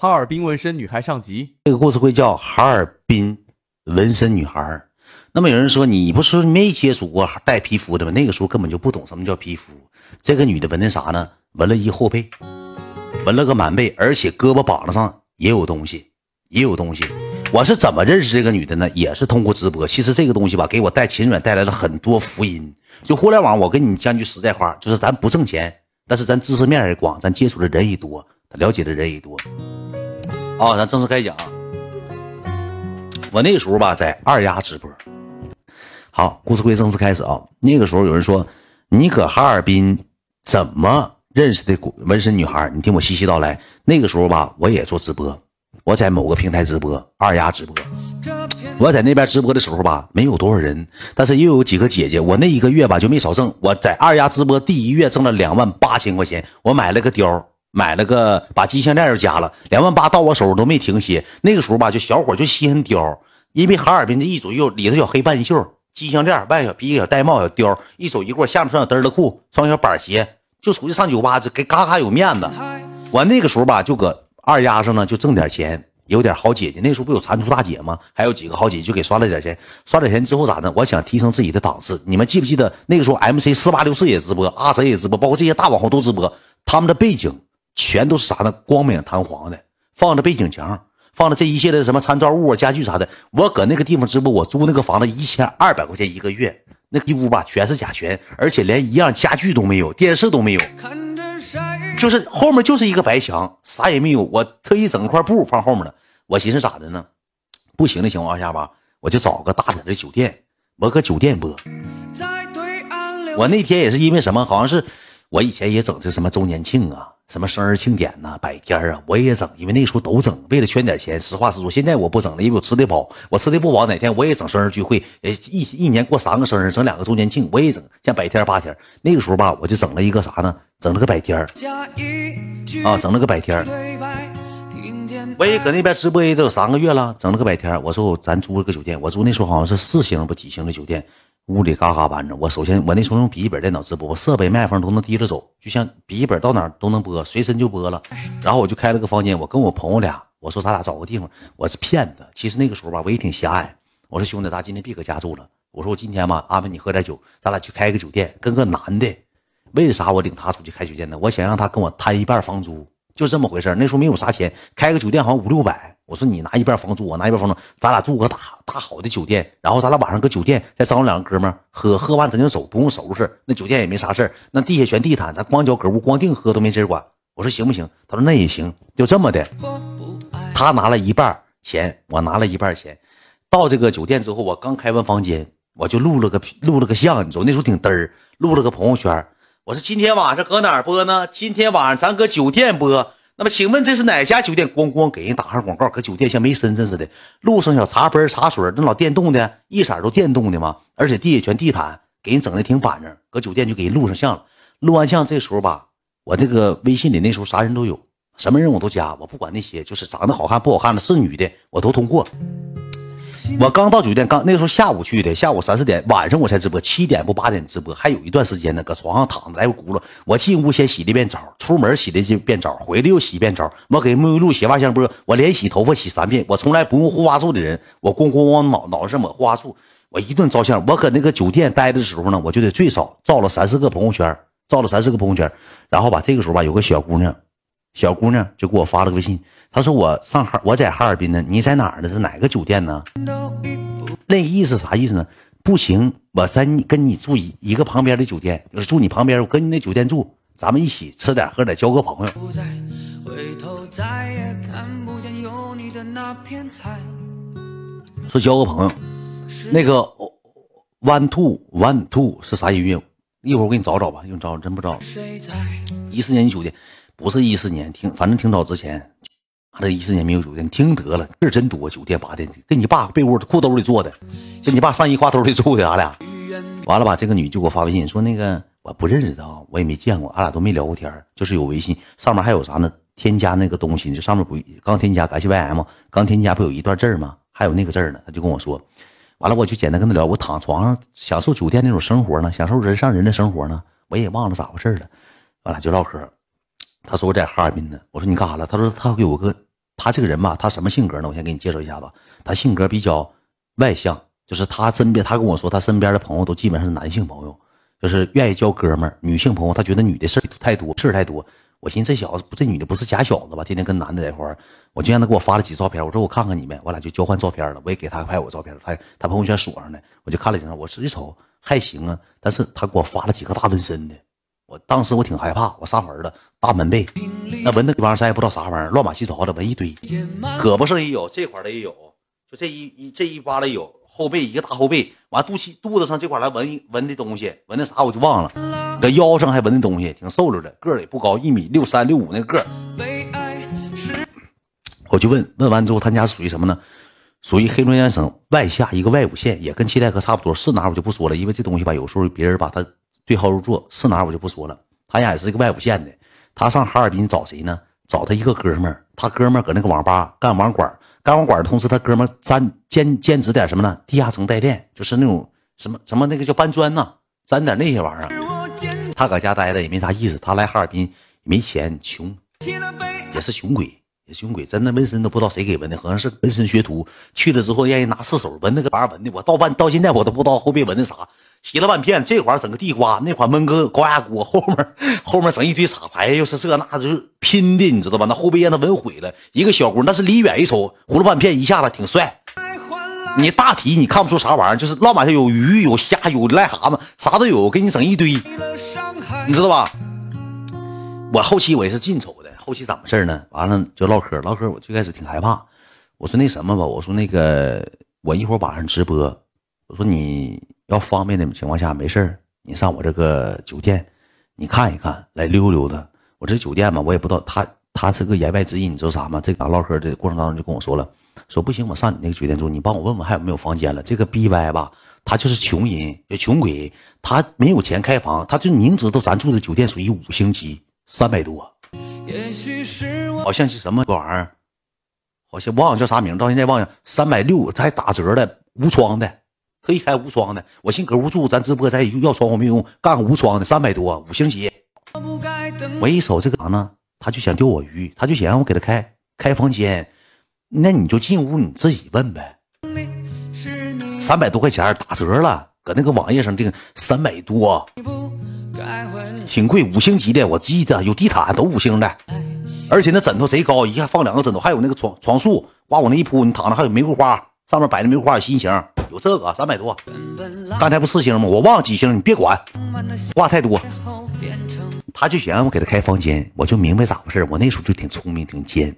哈尔滨纹身女孩上集。这个故事会叫哈尔滨纹身女孩。那么有人说你不是没接触过带皮肤的吗？那个时候根本就不懂什么叫皮肤。这个女的纹的啥呢？纹了一后背，纹了个满背，而且胳膊膀子上也有东西，也有东西。我是怎么认识这个女的呢？也是通过直播。其实这个东西吧，给我带秦软带来了很多福音。就互联网，我跟你讲句实在话，就是咱不挣钱，但是咱知识面也广，咱接触的人也多，了解的人也多。啊，咱正式开讲。我那个时候吧，在二丫直播。好，故事会正式开始啊。那个时候有人说，你搁哈尔滨怎么认识的纹身女孩？你听我细细道来。那个时候吧，我也做直播，我在某个平台直播，二丫直播。我在那边直播的时候吧，没有多少人，但是又有几个姐姐。我那一个月吧就没少挣。我在二丫直播第一月挣了两万八千块钱，我买了个貂。买了个，把金项链又加了，两万八到我手上都没停歇。那个时候吧，就小伙就稀罕貂，因为哈尔滨这一左右里头小黑半袖，金项链外小皮小戴帽小貂，一手一过，下面穿小嘚儿裤，穿小板鞋，就出去上酒吧，这给嘎嘎有面子。我那个时候吧，就搁二丫上呢，就挣点钱，有点好姐姐。那时候不有蟾蜍大姐吗？还有几个好姐姐就给刷了点钱，刷点钱之后咋的？我想提升自己的档次。你们记不记得那个时候？MC 四八六四也直播，阿贼也直播，包括这些大网红都直播，他们的背景。全都是啥呢？光明堂皇的，放着背景墙，放着这一系列的什么参照物啊、家具啥的。我搁那个地方直播，我租那个房子一千二百块钱一个月，那一屋吧全是甲醛，而且连一样家具都没有，电视都没有，就是后面就是一个白墙，啥也没有。我特意整块布放后面了。我寻思咋的呢？不行的情况下吧，我就找个大点的酒店，我搁酒店播。我那天也是因为什么？好像是我以前也整这什么周年庆啊。什么生日庆典呐，百天啊，我也整，因为那时候都整，为了圈点钱。实话实说，现在我不整了，因为我吃的饱，我吃的不饱，哪天我也整生日聚会，呃，一一年过三个生日，整两个周年庆，我也整，像百天八天。那个时候吧，我就整了一个啥呢？整了个百天啊，整了个百天我也搁那边直播也都有三个月了，整了个百天我说咱租了个酒店，我租那时候好像是四星不几星的酒店。屋里嘎嘎搬着，我首先我那时候用笔记本电脑直播，我设备麦克风都能提着走，就像笔记本到哪都能播，随身就播了。然后我就开了个房间，我跟我朋友俩，我说咱俩找个地方，我是骗子。其实那个时候吧，我也挺狭隘。我说兄弟，咱今天别搁家住了。我说我今天吧，安排你喝点酒，咱俩去开个酒店，跟个男的。为啥我领他出去开酒店呢？我想让他跟我摊一半房租。就这么回事那时候没有啥钱，开个酒店好像五六百。我说你拿一半房租，我拿一半房租，咱俩住个大大好的酒店，然后咱俩晚上搁酒店再找两个哥们喝，喝完咱就走，不用收拾。那酒店也没啥事那地下全地毯，咱光脚搁屋光腚喝都没人管。我说行不行？他说那也行，就这么的。他拿了一半钱，我拿了一半钱。到这个酒店之后，我刚开完房间，我就录了个录了个像，你知道那时候挺嘚儿，录了个朋友圈。我说今天晚上搁哪儿播呢？今天晚上咱搁酒店播。那么请问这是哪家酒店？咣咣给人打上广告，搁酒店像没身子似的。路上小茶杯、茶水，那老电动的，一色都电动的嘛。而且地下全地毯，给人整的挺板正。搁酒店就给人录上像了。录完像这时候吧，我这个微信里那时候啥人都有，什么人我都加，我不管那些，就是长得好看不好看的，是女的我都通过。我刚到酒店，刚那时候下午去的，下午三四点，晚上我才直播，七点不八点直播，还有一段时间呢。搁床上躺着来回轱辘。我进屋先洗了一遍澡，出门洗了一遍澡，回来又洗一遍澡。我给沐浴露、洗发香波，我连洗头发洗三遍。我从来不用护发素的人，我咣咣往脑脑袋上抹护发素。我一顿照相。我搁那个酒店待的时候呢，我就得最少照了三四个朋友圈，照了三四个朋友圈。然后吧，这个时候吧，有个小姑娘，小姑娘就给我发了个微信。她说我上哈，我在哈尔滨呢，你在哪儿呢？是哪个酒店呢？那意思啥意思呢？不行，我在跟你住一一个旁边的酒店，就是住你旁边，我跟你那酒店住，咱们一起吃点喝点，交个朋友。说交个朋友，那个 one two one two 是啥音乐？一会儿我给你找找吧，用找真不知道。一四年酒店不是一四年，挺反正挺早之前。这一四年没有酒店，听得了，事儿真多。酒店八店跟你爸被窝裤兜里坐的，跟你爸上衣挎兜里住的，俺俩。完了吧，这个女就给我发微信说：“那个我不认识她啊，我也没见过，俺俩都没聊过天就是有微信上面还有啥呢？添加那个东西，就上面不刚添加，感谢 YM，刚添加不有一段字儿吗？还有那个字儿呢。他就跟我说，完了我就简单跟他聊，我躺床上享受酒店那种生活呢，享受人上人的生活呢，我也忘了咋回事了。完了就唠嗑，他说我在哈尔滨呢，我说你干啥了？他说他有个。他这个人吧，他什么性格呢？我先给你介绍一下子，他性格比较外向，就是他身边，他跟我说，他身边的朋友都基本上是男性朋友，就是愿意交哥们儿，女性朋友他觉得女的事儿太多，事儿太多。我寻思这小子，这女的不是假小子吧？天天跟男的在一块儿，我就让他给我发了几照片。我说我看看你们，我俩就交换照片了。我也给他拍我照片，他他朋友圈锁上的，我就看了几张。我实际瞅还行啊，但是他给我发了几个大纹身的，我当时我挺害怕。我上门了，大门背，那纹的地方咱也不知道啥玩意儿，乱码七糟的闻一堆。胳膊上也有，这块的也有，就这一一这一扒拉有。后背一个大后背，完肚脐肚子上这块来闻闻的东西，闻的啥我就忘了。搁腰上还闻的东西，挺瘦溜的，个儿也不高，一米六三六五那个。我就问问完之后，他家属于什么呢？属于黑龙江省外下一个外五县，也跟七台河差不多。是哪我就不说了，因为这东西吧，有时候别人把他对号入座。是哪我就不说了。他家也是一个外五县的，他上哈尔滨找谁呢？找他一个哥们儿，他哥们儿搁那个网吧干网管。干网管的同时，他哥们沾兼兼职点什么呢？地下城代练，就是那种什么什么那个叫搬砖呐，沾点那些玩意儿。他搁家待着也没啥意思，他来哈尔滨没钱，穷，也是穷鬼，也是穷鬼。真的纹身都不知道谁给纹的，好像是纹身学徒去了之后，让人拿四手纹那个玩意儿纹的。我到半到现在我都不知道后背纹的啥。洗了半片，这块整个地瓜，那块焖个高压锅，后面后面整一堆插排，又是这那，就是拼的，你知道吧？那后背让他纹毁了，一个小轱那是离远一瞅，糊了半片，一下子挺帅。你大体你看不出啥玩意儿，就是老马上有鱼有虾有癞蛤蟆，啥都有，给你整一堆，你知道吧？我后期我也是近瞅的，后期怎么事呢？完了就唠嗑，唠嗑我最开始挺害怕，我说那什么吧，我说那个我一会儿晚上直播，我说你。要方便的情况下，没事你上我这个酒店，你看一看，来溜溜达。我这酒店嘛，我也不知道他他是个言外之意，你知道啥吗？这俩唠嗑的过程当中就跟我说了，说不行，我上你那个酒店住，你帮我问问还有没有房间了。这个 B Y 吧，他就是穷人，也穷鬼，他没有钱开房，他就明知道咱住的酒店属于五星级，三百多，好像是什么玩意儿，好像忘了叫啥名，到现在忘了，三百六，他还打折的，无窗的。可以开无窗的，我寻搁屋住，咱直播咱要窗户没用，干个无窗的三百多，五星级。我一瞅这个啥呢？他就想钓我鱼，他就想让我给他开开房间。那你就进屋你自己问呗。三百多块钱打折了，搁那个网页上订三百多，挺贵，五星级的。我记得有地毯，都五星的，而且那枕头贼高，一下放两个枕头，还有那个床床素，刮我那一铺，你躺着还有玫瑰花，上面摆的玫瑰花心形。有这个三百多，刚才不四星吗？我忘了几星，你别管，话太多。他就想让我给他开房间，我就明白咋回事。我那时候就挺聪明，挺尖，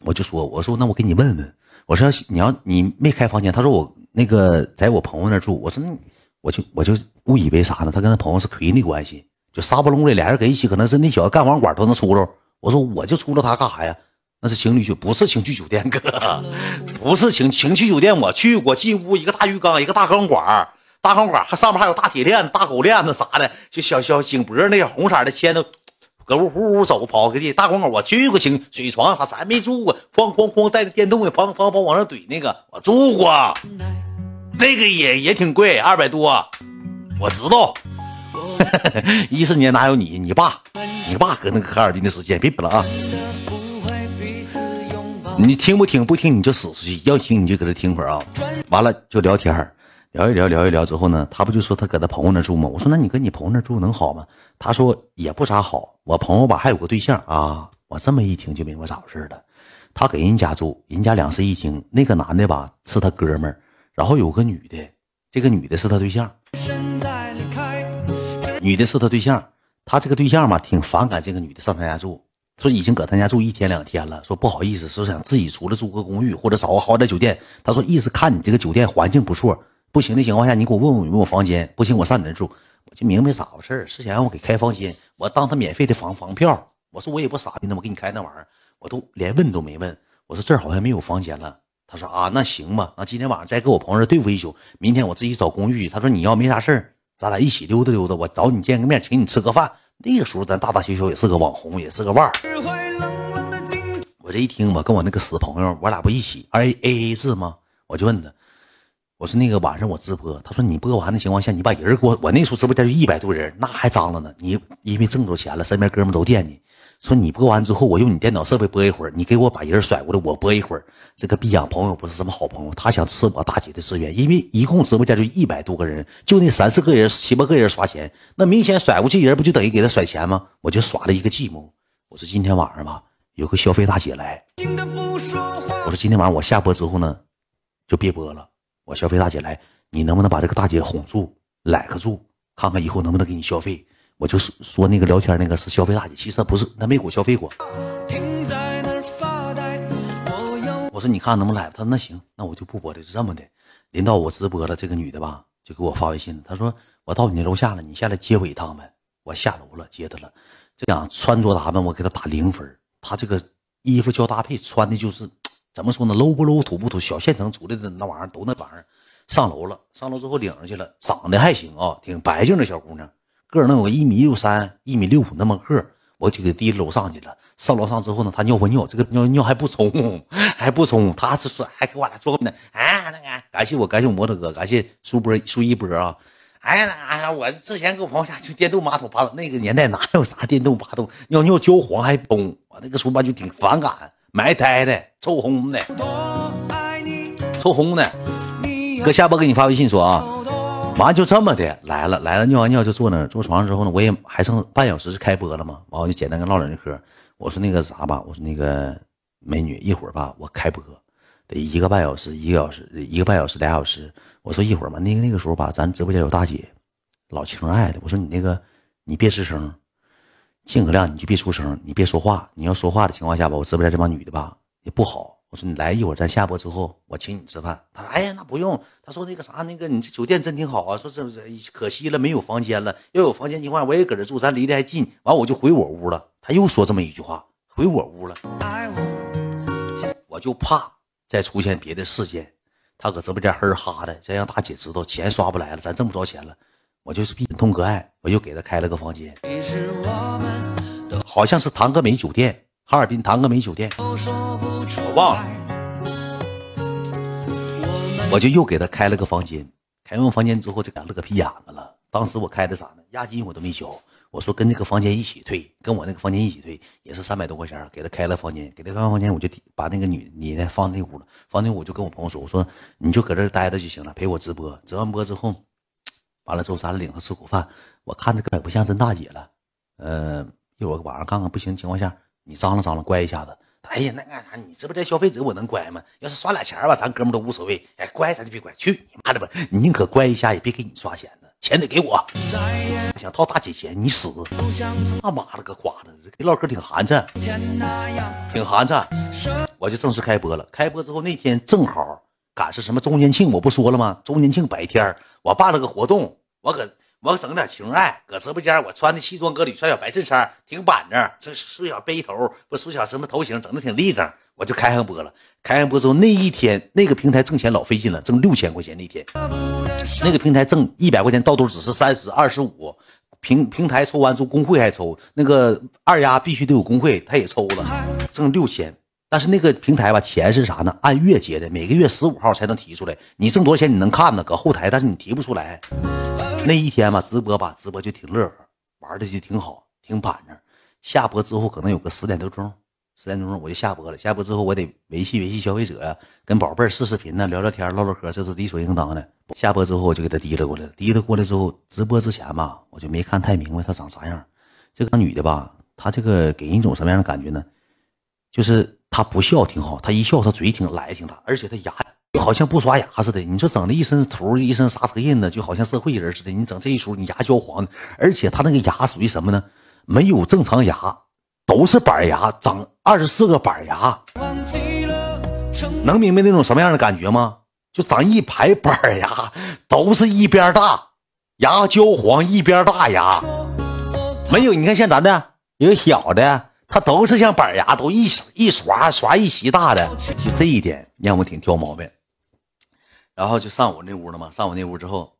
我就说，我说那我给你问问，我说你要你没开房间，他说我那个在我朋友那住，我说那我就我就误以为啥呢？他跟他朋友是闺蜜关系，就沙不隆的俩人搁一起，可能是那小子干网管都能出溜。我说我就出了他干啥呀？那是情侣酒，不是情趣酒店，哥，不是情情趣酒店。我去过，进屋一个大浴缸，一个大钢管，大钢管还上面还有大铁链子、大狗链子啥的，就小小颈脖那个红色的牵着，搁屋呼呼走跑个地。大钢管我去过，情水床啥咱没住过，哐哐哐带着电动的，砰砰砰往上怼那个我住过，那个也也挺贵，二百多，我知道。一四年哪有你？你爸，你爸搁那个哈尔滨的时间，别比了啊。你听不听？不听你就死出去。要听你就搁这听会儿啊。完了就聊天聊一聊，聊一聊之后呢，他不就说他搁他朋友那住吗？我说那你跟你朋友那住能好吗？他说也不咋好。我朋友吧还有个对象啊。我这么一听就明白咋回事了。他给人家住，人家两室一厅。那个男的吧是他哥们儿，然后有个女的，这个女的是他对象。女的是他对象，他这个对象吧挺反感这个女的上他家住。说已经搁他家住一天两天了，说不好意思，说想自己出来租个公寓或者找个好点酒店。他说意思看你这个酒店环境不错，不行的情况下你给我问问有没有房间，不行我上你那住。我就明白咋回事是想让我给开房间，我当他免费的房房票。我说我也不傻逼，那我给你开那玩意儿，我都连问都没问。我说这儿好像没有房间了。他说啊，那行吧，那今天晚上再跟我朋友对付一宿，明天我自己找公寓。他说你要没啥事儿，咱俩一起溜达溜达，我找你见个面，请你吃个饭。那个时候咱大大小小也是个网红，也是个腕儿。我这一听吧，跟我那个死朋友，我俩不一起 A A A 制吗？我就问他，我说那个晚上我直播，他说你播完的情况下，你把人给我，我那时候直播间就一百多人，那还脏了呢。你因为挣着钱了，身边哥们都惦记，说你播完之后，我用你电脑设备播一会儿，你给我把人甩过来，我播一会儿。这个逼养朋友不是什么好朋友，他想吃我大姐的资源，因为一共直播间就一百多个人，就那三四个人、七八个人刷钱，那明显甩过去人不就等于给他甩钱吗？我就耍了一个计谋，我说今天晚上吧，有个消费大姐来，我说今天晚上我下播之后呢，就别播了。我消费大姐来，你能不能把这个大姐哄住、揽个住，看看以后能不能给你消费？我就说说那个聊天那个是消费大姐，其实她不是，她没给我消费过。我说你看能不能来？她说那行，那我就不播了，就这么的。临到我直播了，这个女的吧就给我发微信她说我到你楼下了，你下来接我一趟呗。我下楼了，接她了。这样穿着打扮我给她打零分，她这个衣服交搭配穿的就是怎么说呢？low 不 low，土不土？小县城出来的那玩意儿都那玩意儿。上楼了，上楼之后领上去了，长得还行啊，挺白净的小姑娘。个儿能有个一米六三、一米六五那么个我就给提楼上去了。上楼上之后呢，他尿会尿，这个尿尿还不冲，还不冲，他是说还给我俩说呢。哎，那个感谢我，感谢我摩托哥，感谢苏波苏一波啊。哎呀，我之前跟我朋友家就电动马桶把那个年代哪有啥电动马桶，尿尿焦黄还崩，我那个时候吧就挺反感，埋汰的，臭烘的，臭烘的。哥下播给你发微信说啊。完就这么的来了，来了尿完尿就坐那坐床上之后呢，我也还剩半小时是开播了嘛，完我就简单跟唠两句嗑。我说那个啥吧，我说那个美女一会儿吧，我开播得一个半小时，一个小时，一个半小时，俩小时。我说一会儿嘛，那个那个时候吧，咱直播间有大姐，老情爱的。我说你那个你别吱声，尽可量你就别出声，你别说话。你要说话的情况下吧，我直播间这帮女的吧也不好。我说你来一会儿，咱下播之后我请你吃饭。他说：“哎呀，那不用。”他说：“那个啥，那个你这酒店真挺好啊。”说：“这这可惜了，没有房间了。要有房间情况，我也搁这住，咱离得还近。”完我就回我屋了。他又说这么一句话：“回我屋了。”我就怕再出现别的事件。他搁直播间哼哈的，再让大姐知道钱刷不来了，咱挣不着钱了。我就是比痛割爱，我又给他开了个房间，好像是唐格美酒店。哈尔滨唐格美酒店，我忘了，我就又给他开了个房间。开完房间之后，就敢乐个屁眼子了。当时我开的啥呢？押金我都没交。我说跟那个房间一起退，跟我那个房间一起退，也是三百多块钱。给他开了房间，给他开完房间，我就把那个女你呢放那屋了。放那屋，我就跟我朋友说：“我说你就搁这待着就行了，陪我直播。直完播之后，完了之后咱俩领他吃口饭。我看着根本不像真大姐了。呃，一会儿晚上看看不行情况下。”你张罗张罗，乖一下子。哎呀，那干啥？你直播间消费者，我能乖吗？要是刷俩钱吧，咱哥们都无所谓。哎，乖咱就别乖，去你妈的吧！你宁可乖一下，也别给你刷钱呢。钱得给我。想套大姐钱，你死！他妈了个瓜子，唠嗑挺寒碜，挺寒碜。我就正式开播了。开播之后那天正好赶上什么周年庆，我不说了吗？周年庆白天我办了个活动，我搁。我整点情爱，搁直播间，我穿的西装革履，穿小白衬衫，挺板正，这梳小背头，不梳小什么头型，整的挺立正。我就开上播了，开上播之后那一天，那个平台挣钱老费劲了，挣六千块钱那天，那个平台挣一百块钱到头只是三十二十五，平平台抽完之后工会还抽，那个二丫必须得有工会，他也抽了，挣六千。但是那个平台吧，钱是啥呢？按月结的，每个月十五号才能提出来。你挣多少钱你能看呢？搁后台，但是你提不出来。那一天吧，直播吧，直播就挺乐呵，玩的就挺好，挺板正。下播之后可能有个十点多钟，十点多钟我就下播了。下播之后我得维系维系消费者呀，跟宝贝儿视视频呢，聊聊天，唠唠嗑，这是理所应当的。下播之后我就给他提了过来，提溜过来之后，直播之前吧，我就没看太明白她长啥样。这个女的吧，她这个给人一种什么样的感觉呢？就是他不笑挺好，他一笑他嘴挺来挺大，而且他牙。就好像不刷牙似的，你说整的一身图，一身刹车印子，就好像社会人似的。你整这一出，你牙焦黄的，而且他那个牙属于什么呢？没有正常牙，都是板牙，长二十四个板牙。能明白那种什么样的感觉吗？就长一排板牙，都是一边大，牙焦黄一边大牙。没有，你看像咱的有小的，他都是像板牙，都一一刷刷一齐大的，就这一点让我挺挑毛病。然后就上我那屋了嘛，上我那屋之后，